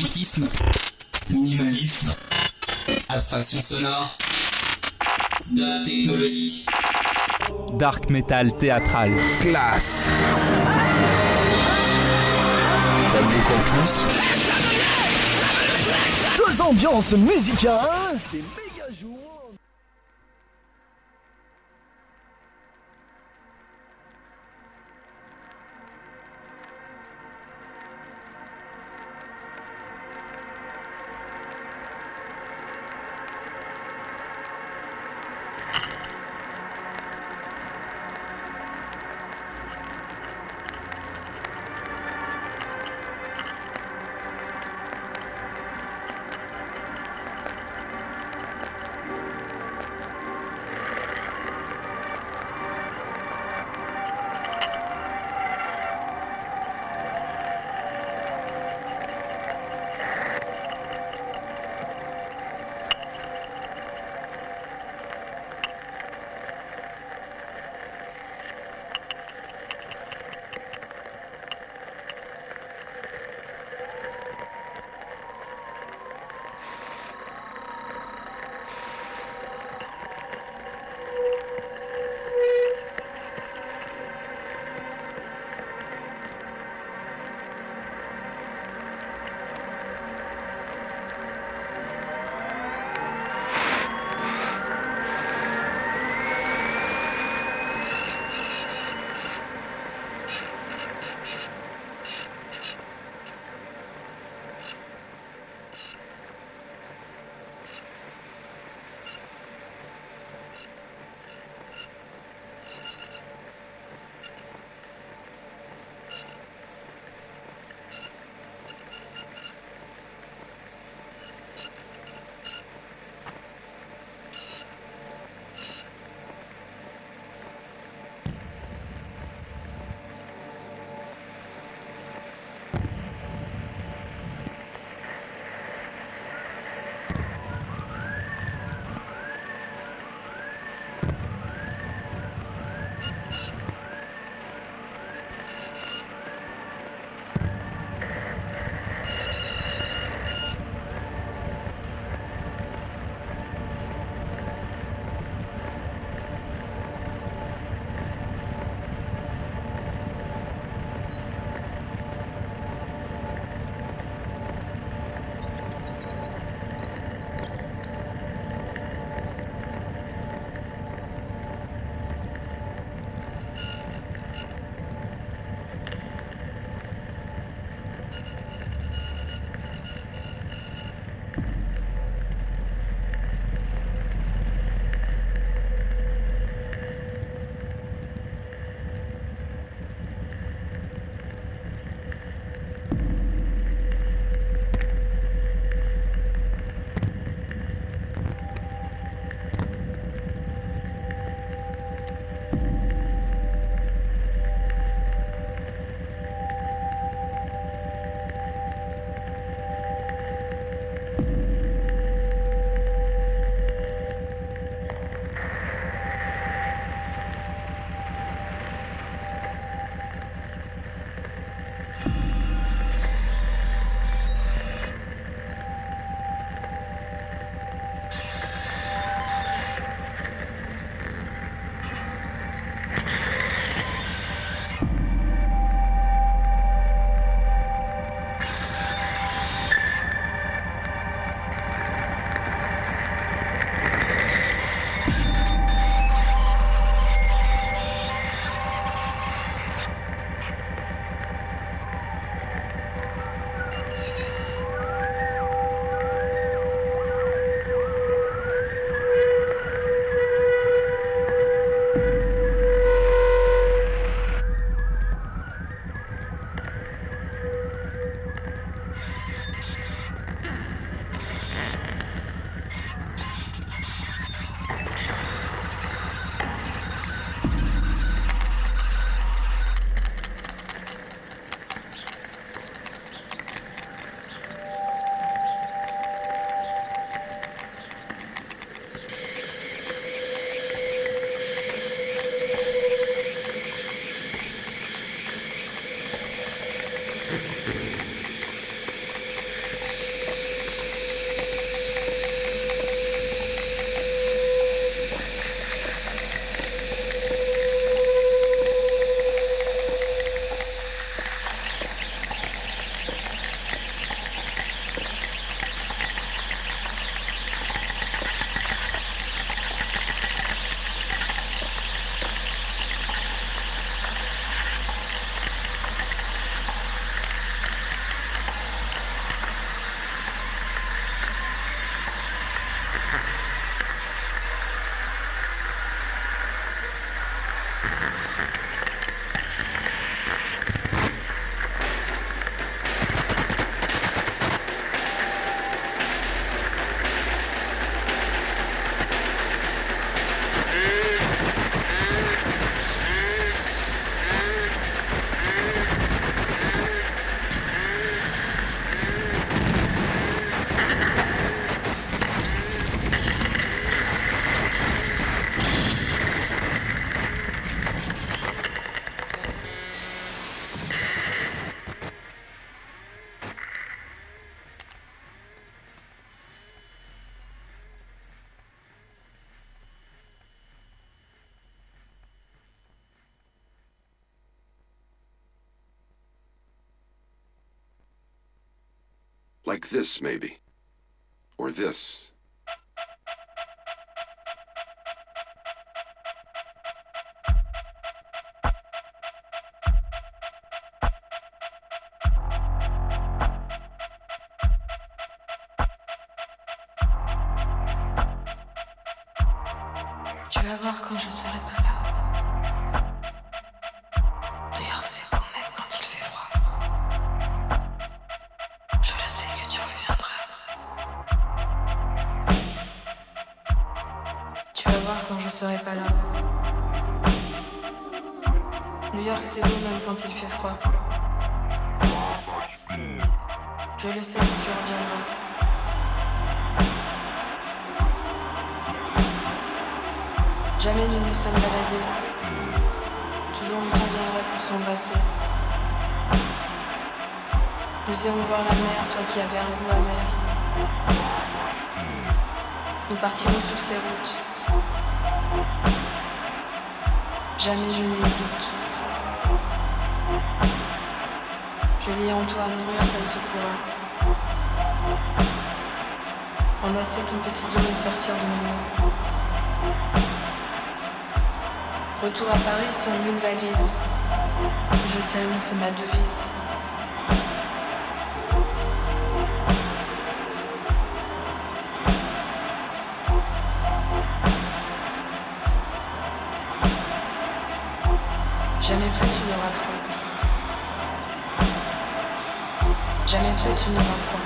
bruitisme, minimalisme, abstraction sonore, de technologie. Dark metal théâtral. Classe. Radio Campus. Deux ambiances musicales. This, maybe. Or this. Serai pas là. New York, c'est beau même quand il fait froid. Je le sais tu reviendras. Jamais nous nous sommes baladés. Toujours le temps là pour s'embrasser. Nous irons voir la mer, toi qui avais un goût amer. Nous partirons sur ces routes. Jamais je n'ai eu doute. Je lis en toi mourir, ça ne se pourra. Embrasser ton petit dos et sortir de mes mains. Retour à Paris sur une valise. Je t'aime, c'est ma devise. 知道。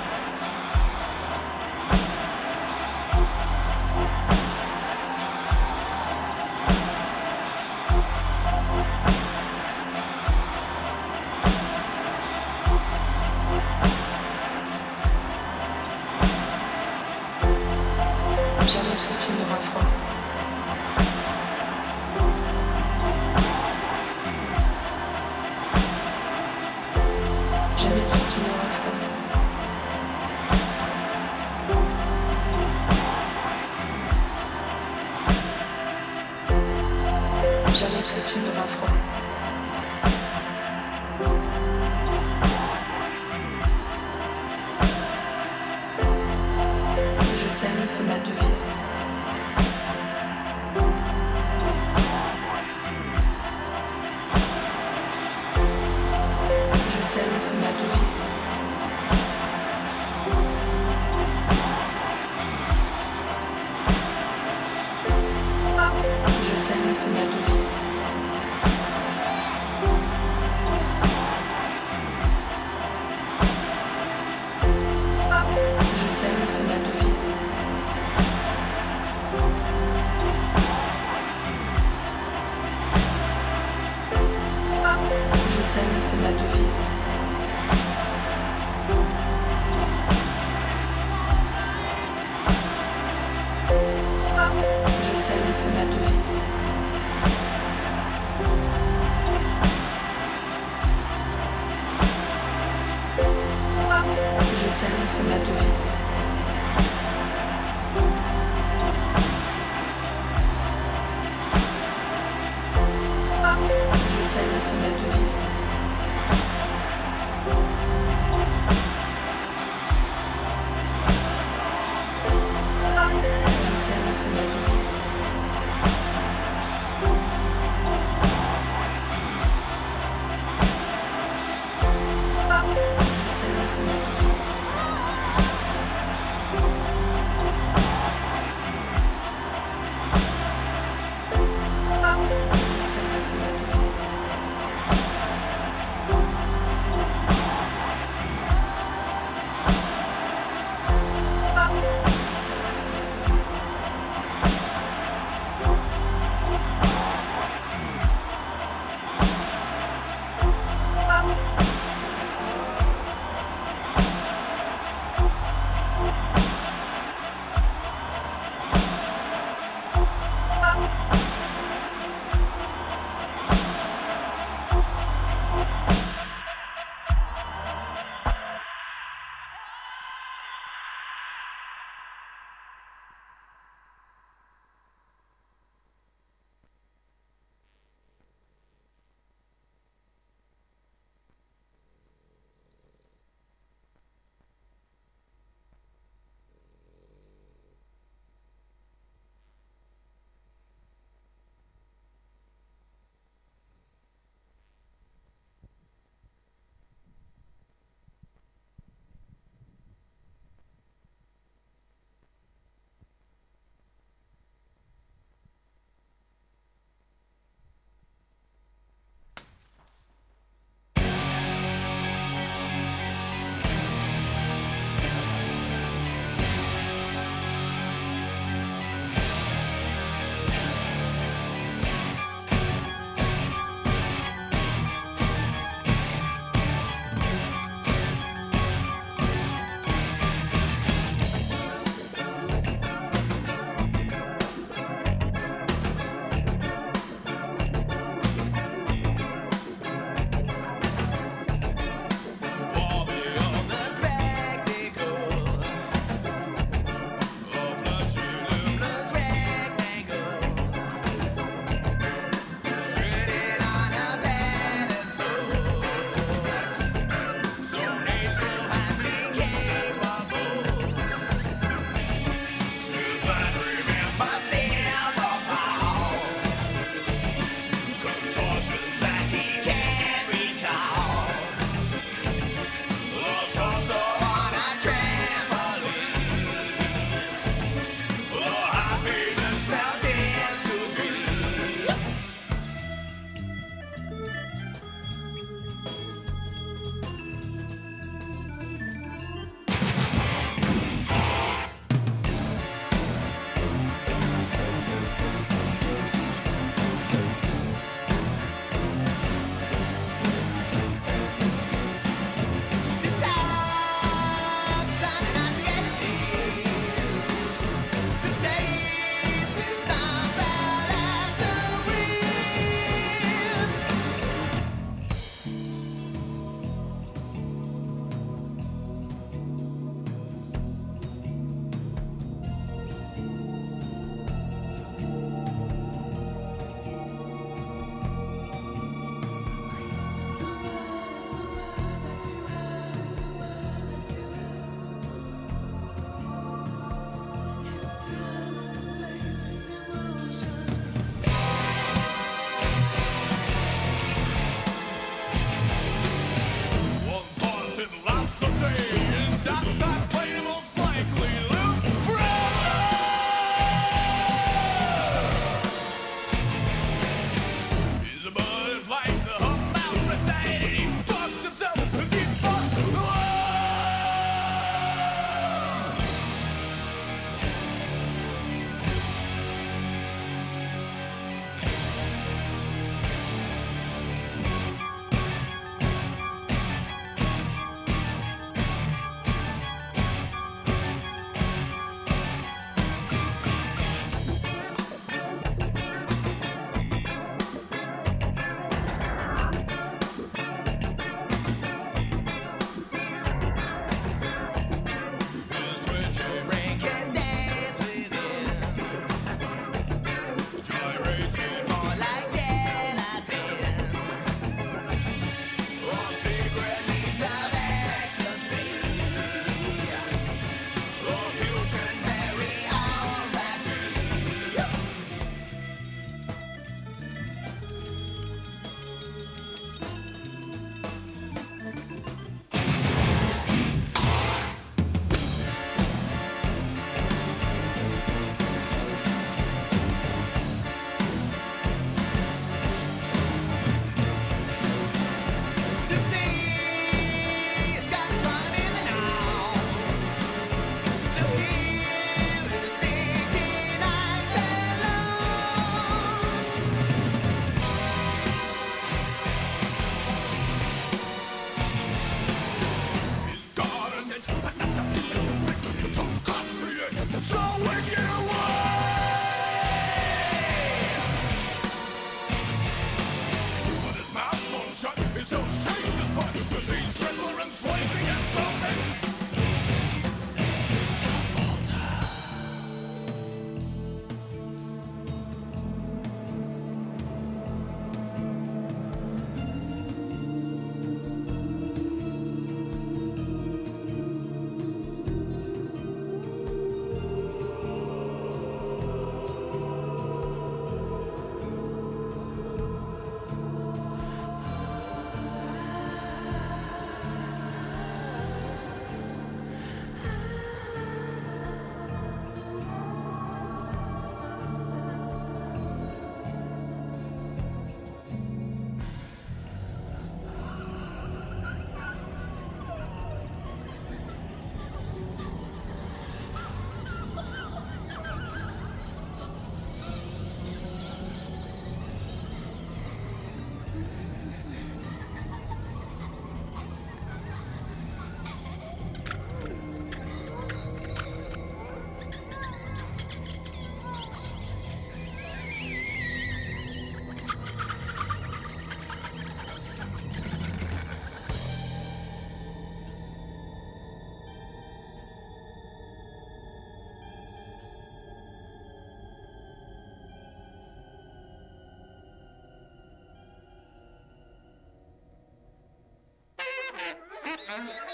Uh-uh.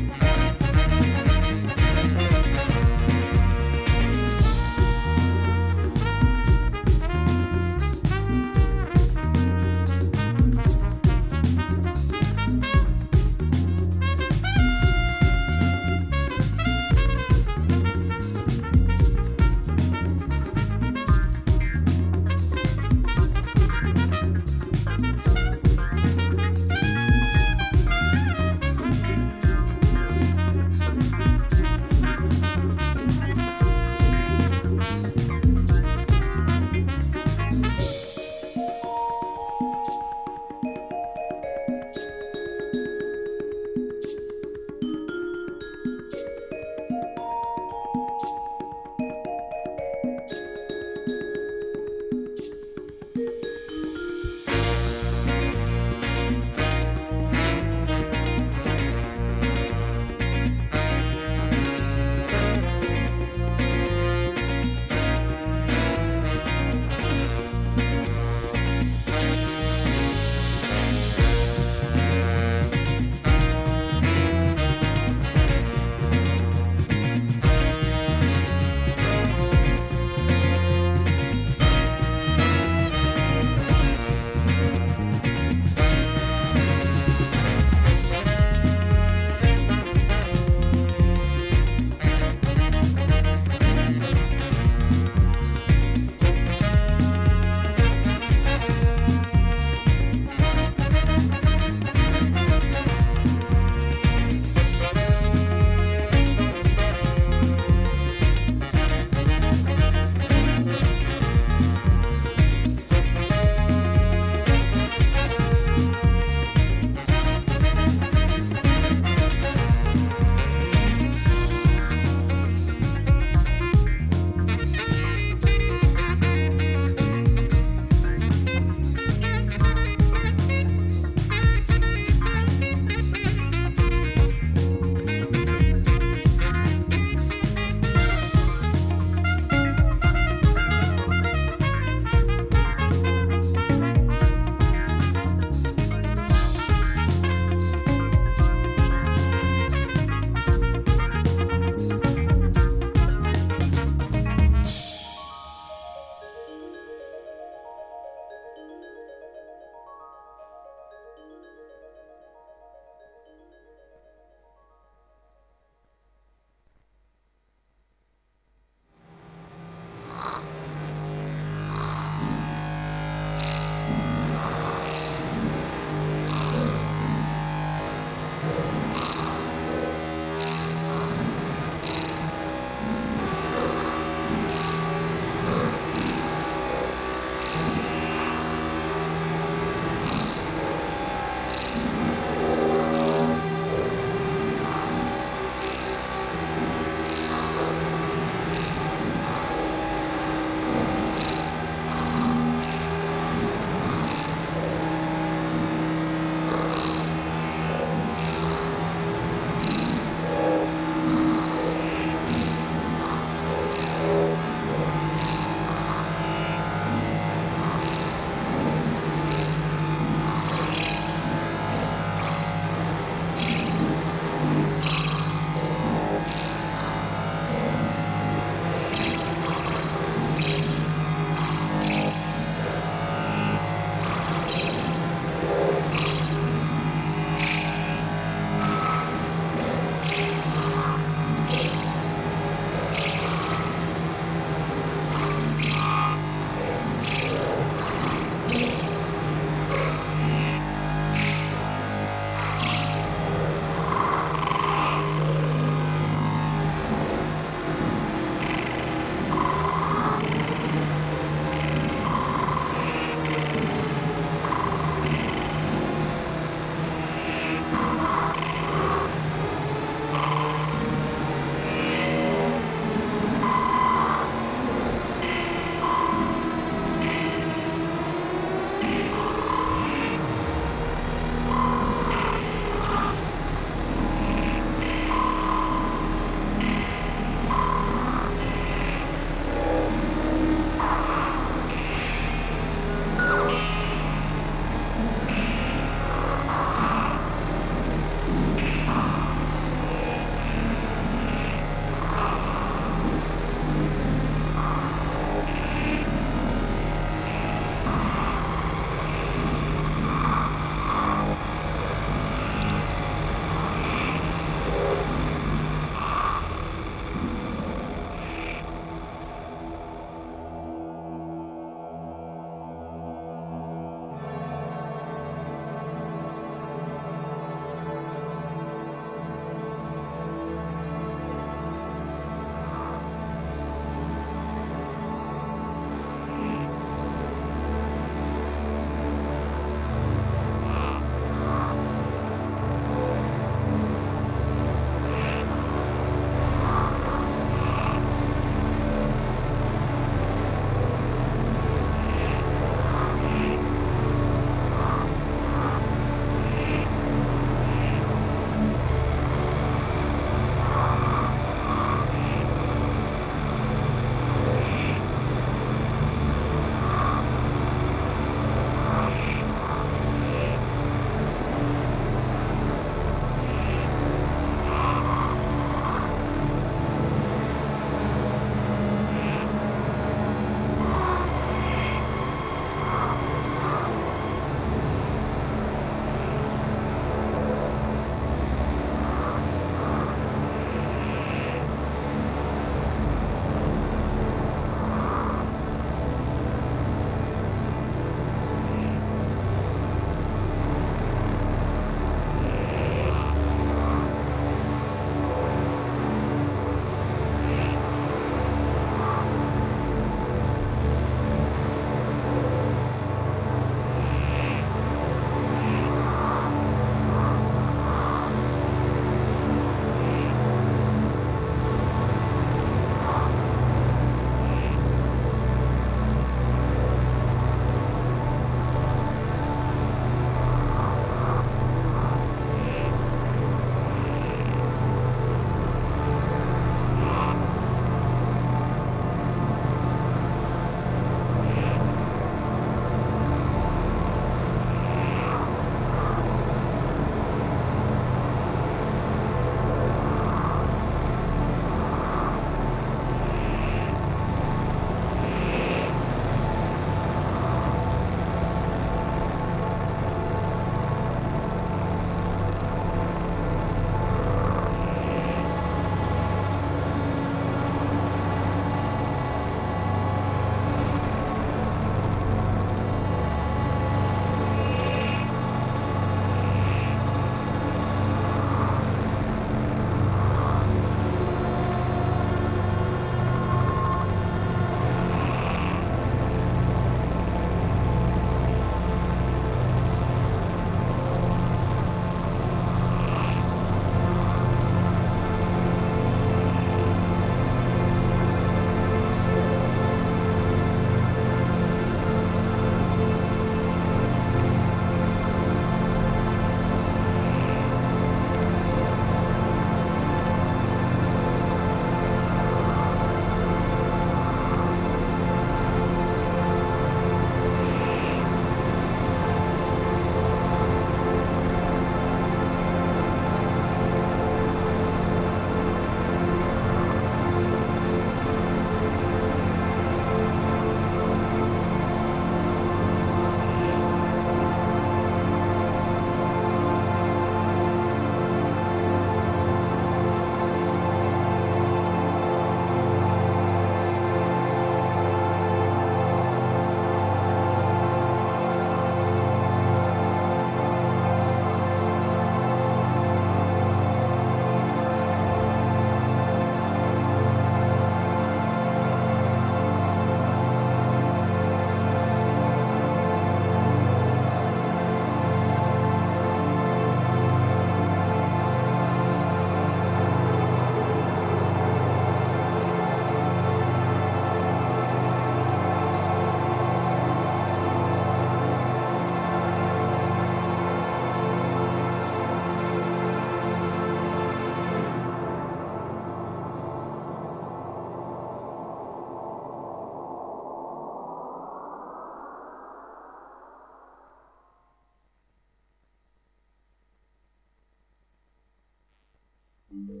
Thank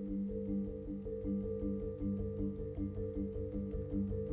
you.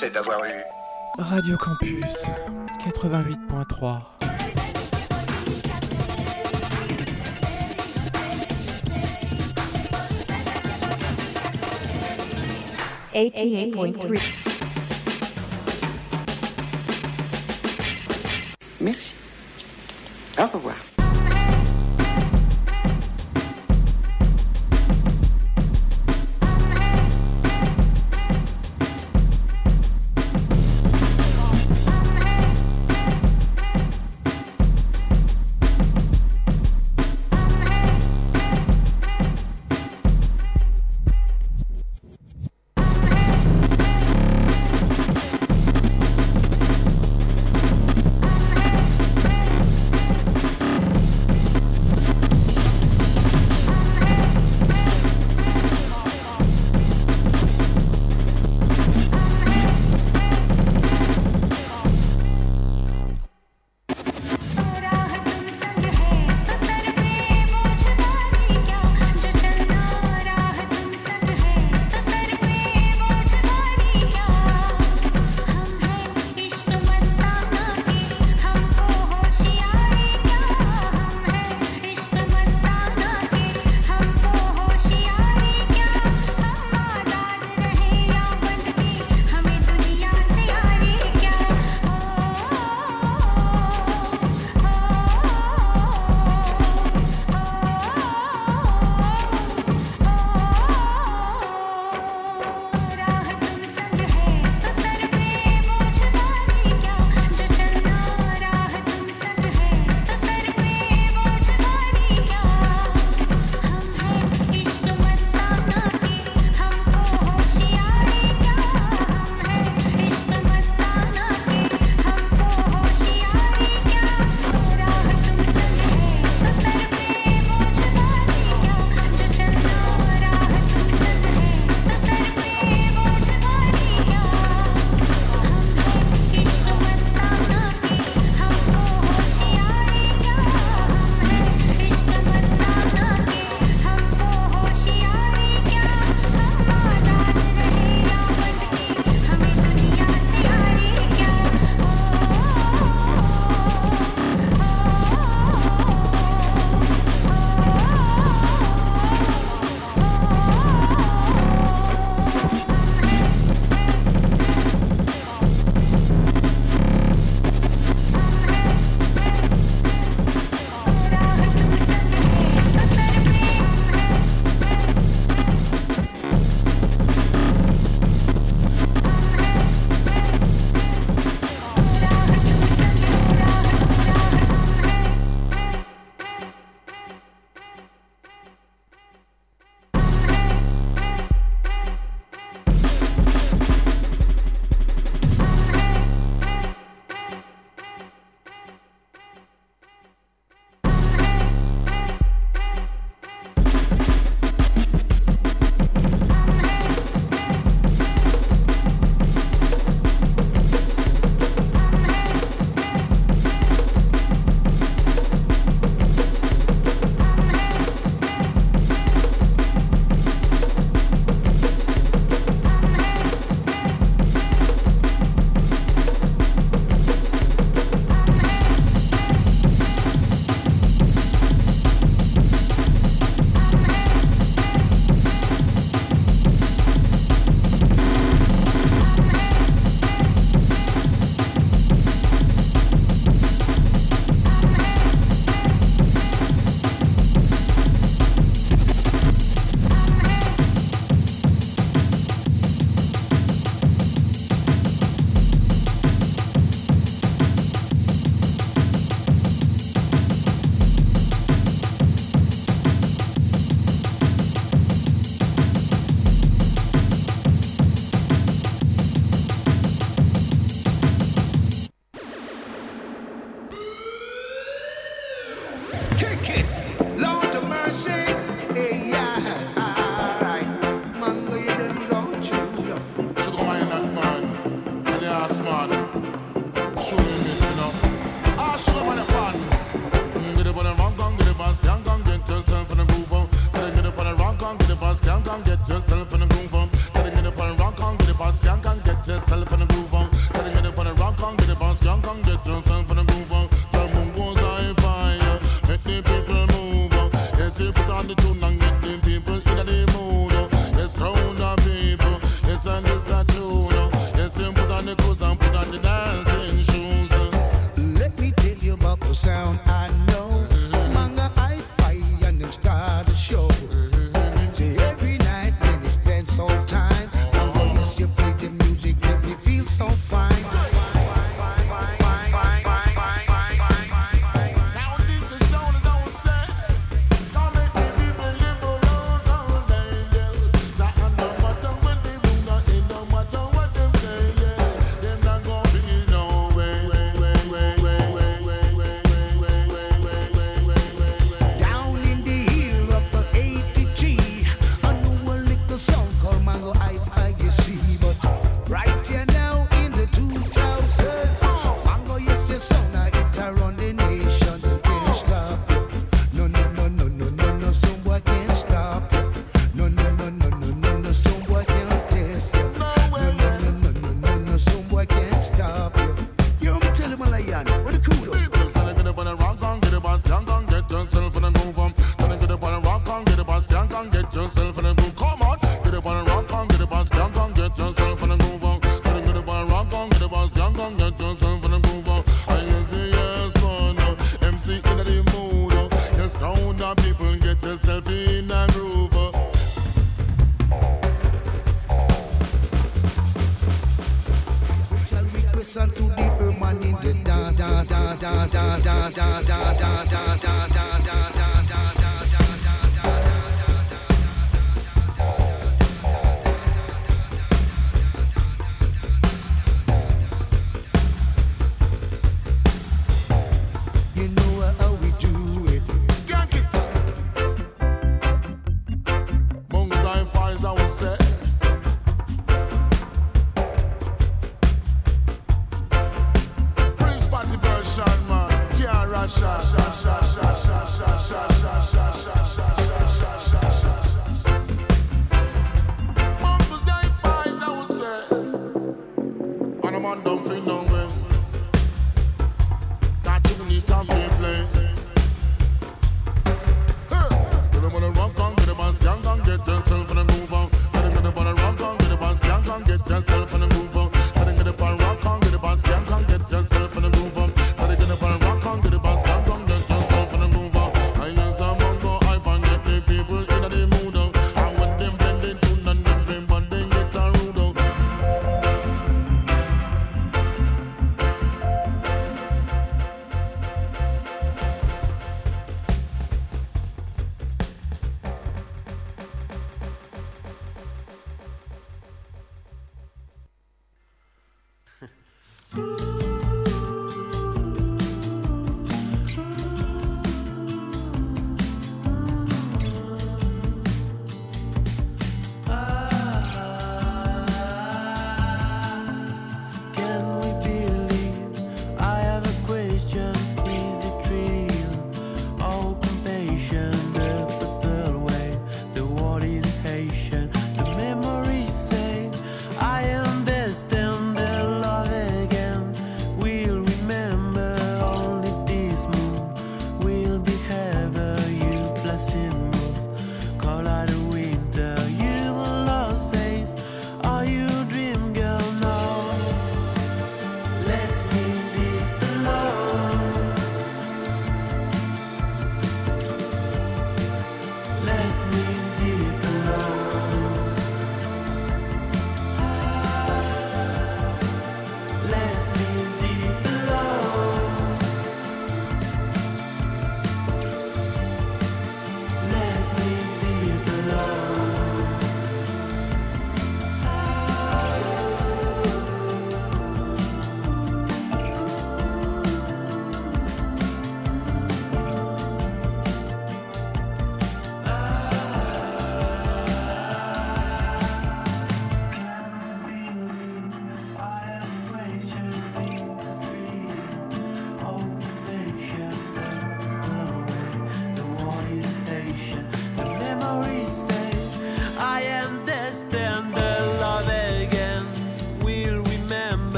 c'est d'avoir eu. Radio Campus 88.3 88.3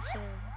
tension.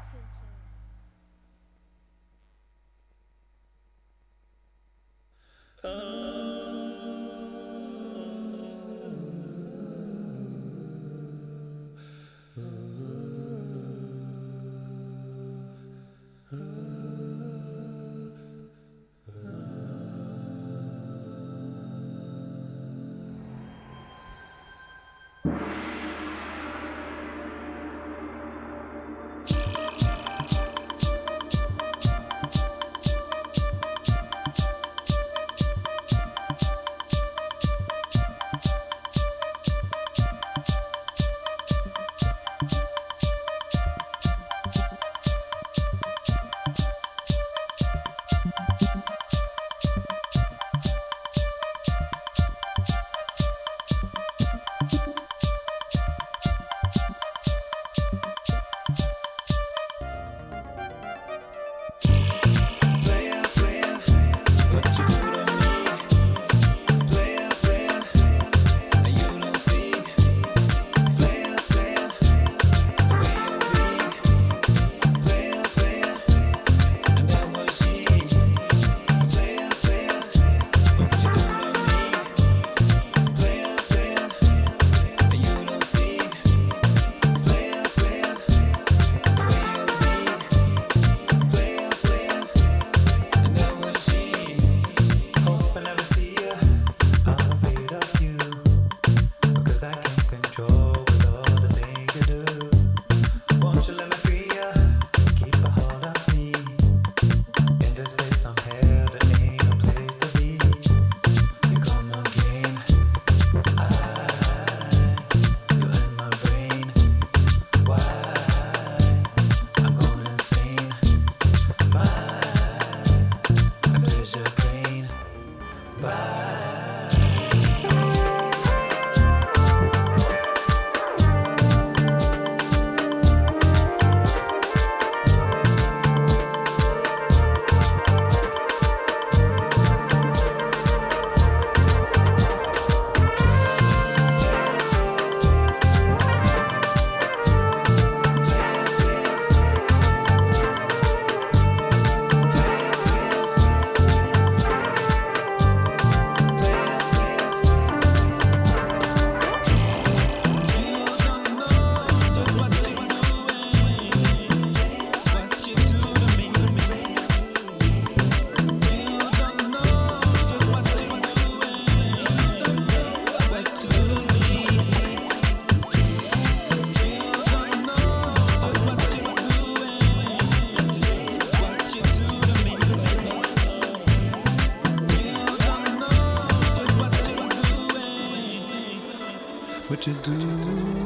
What do.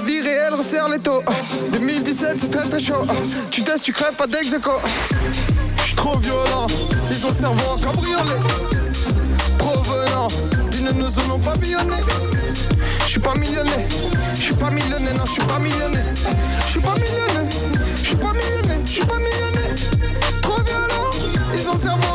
La vie réelle resserre les taux. 2017, c'est très très chaud. Tu testes, tu crèves, pas d'ex J'suis trop violent, ils ont le cerveau en cabriolet. Provenant d'une de nos zones pavillonnées. J'suis pas millionnaire, j'suis pas millionnaire, non, j'suis pas millionnaire. J'suis pas millionnaire, j'suis pas millionnaire, j'suis pas millionnaire. Trop violent, ils ont le cerveau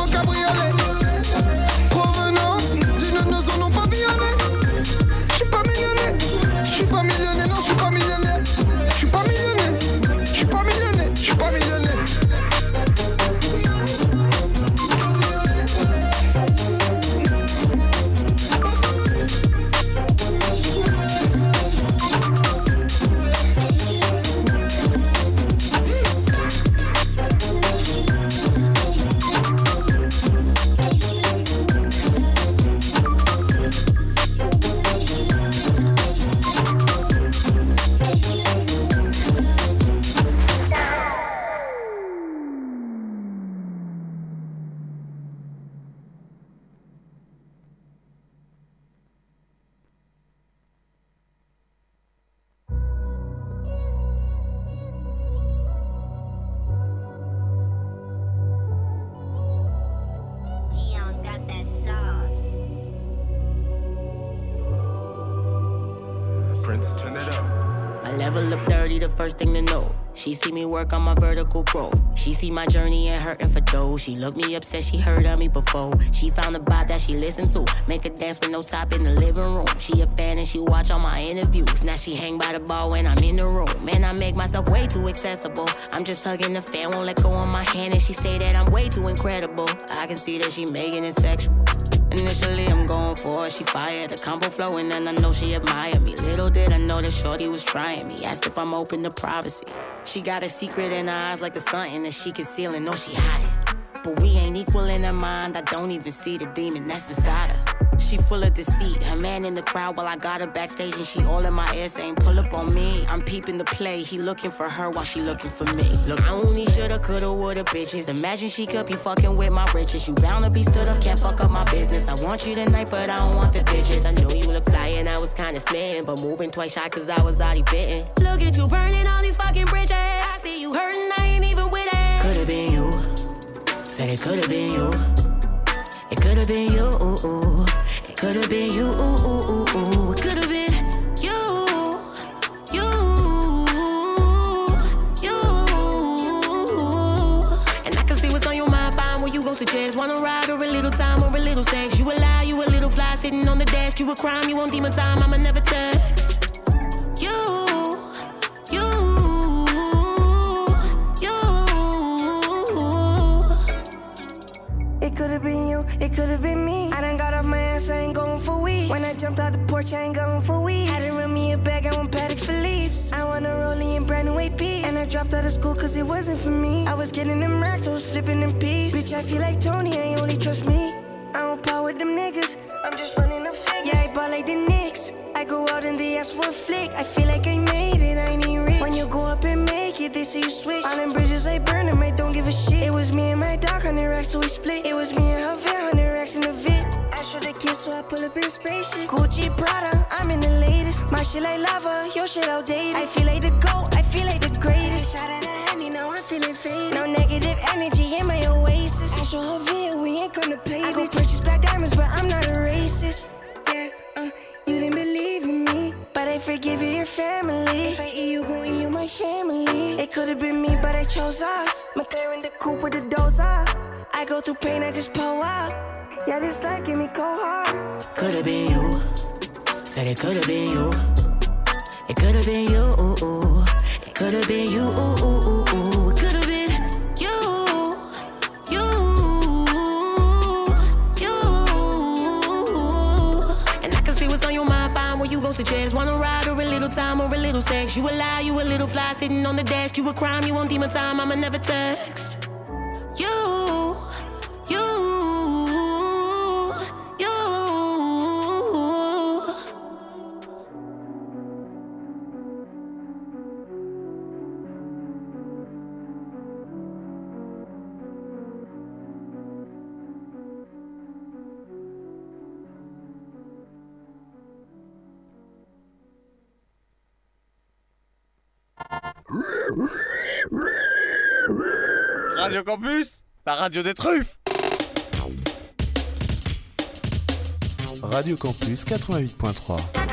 work on my vertical growth. She see my journey and hurting for dough. She looked me up, said she heard of me before. She found a vibe that she listened to. Make her dance with no stop in the living room. She a fan and she watch all my interviews. Now she hang by the bar when I'm in the room. Man, I make myself way too accessible. I'm just hugging the fan, won't let go on my hand. And she say that I'm way too incredible. I can see that she making it sexual. Initially, I'm going for it. She fired the combo flowing, and I know she admired me. Little did I know that Shorty was trying me. Asked if I'm open to privacy. She got a secret in her eyes, like a something that she concealing. Know she hide it. But we ain't equal in her mind. I don't even see the demon that's inside her. She full of deceit. Her man in the crowd while I got her backstage, and she all in my ear saying, Pull up on me. I'm peeping the play. He looking for her while she looking for me. Look, I only shoulda, coulda, woulda, bitches. Imagine she could be fucking with my riches. You bound to be stood up, can't fuck up my business. I want you tonight, but I don't want the digits. I know you look fly and I was kinda smitten, but moving twice shy cause I was already bitten. Look at you burning all these fucking bridges. I see you hurting, I ain't even with it. Could've been you. Said it could've been you. It could've been you. Could've been you. Could've been you. You. You. And I can see what's on your mind. Fine when you go suggest. Wanna ride or a little time or a little sex. You a lie, you a little fly sitting on the desk. You a crime, you want demon time. I'ma never test. Could've been you, it could've been me. I done got off my ass, I ain't going for weeks. When I jumped out the porch, I ain't going for weeks. Had to run me a bag, I want Patek Philippe's. I want a rollie and brand new APs. And I dropped out of school cause it wasn't for me. I was getting them racks, I was flipping them peas. Bitch, I feel like Tony, I only trust me. I don't power with them niggas, I'm just running up figures. Yeah, I ball like the Knicks. I go out and they ask for a flick. I feel like I made it, I ain't rich. When you go up and it, they say you switch. All them bridges, I burn them, I don't give a shit. It was me and my dog, 100 racks, so we split. It was me and her, 100 racks in the VIP. I show the kids, so I pull up in spaceship. Gucci Prada, I'm in the latest. My shit like lava, your shit outdated. I feel like the GOAT, I feel like the greatest. Shot at a handy, now I'm feeling faded. No negative energy in my oasis. I show her video, we ain't gonna play. I go purchase black diamonds, but I'm not a racist. Yeah, uh, you didn't believe in me, Forgive you, your family. If I eat you, gon' eat you, my family. It could've been me, but I chose us. McLaren the coupe with the up. I go through pain, I just pull up. Yeah, this life give me cold hard. Could've been you. Said it could've been you. It could've been you. It Could have been you. Ooh, ooh, ooh, sex? You a lie, you a little fly sitting on the desk. You a crime, you won't demon time. I'ma never text. Campus, la radio des truffes. Radio Campus 88.3.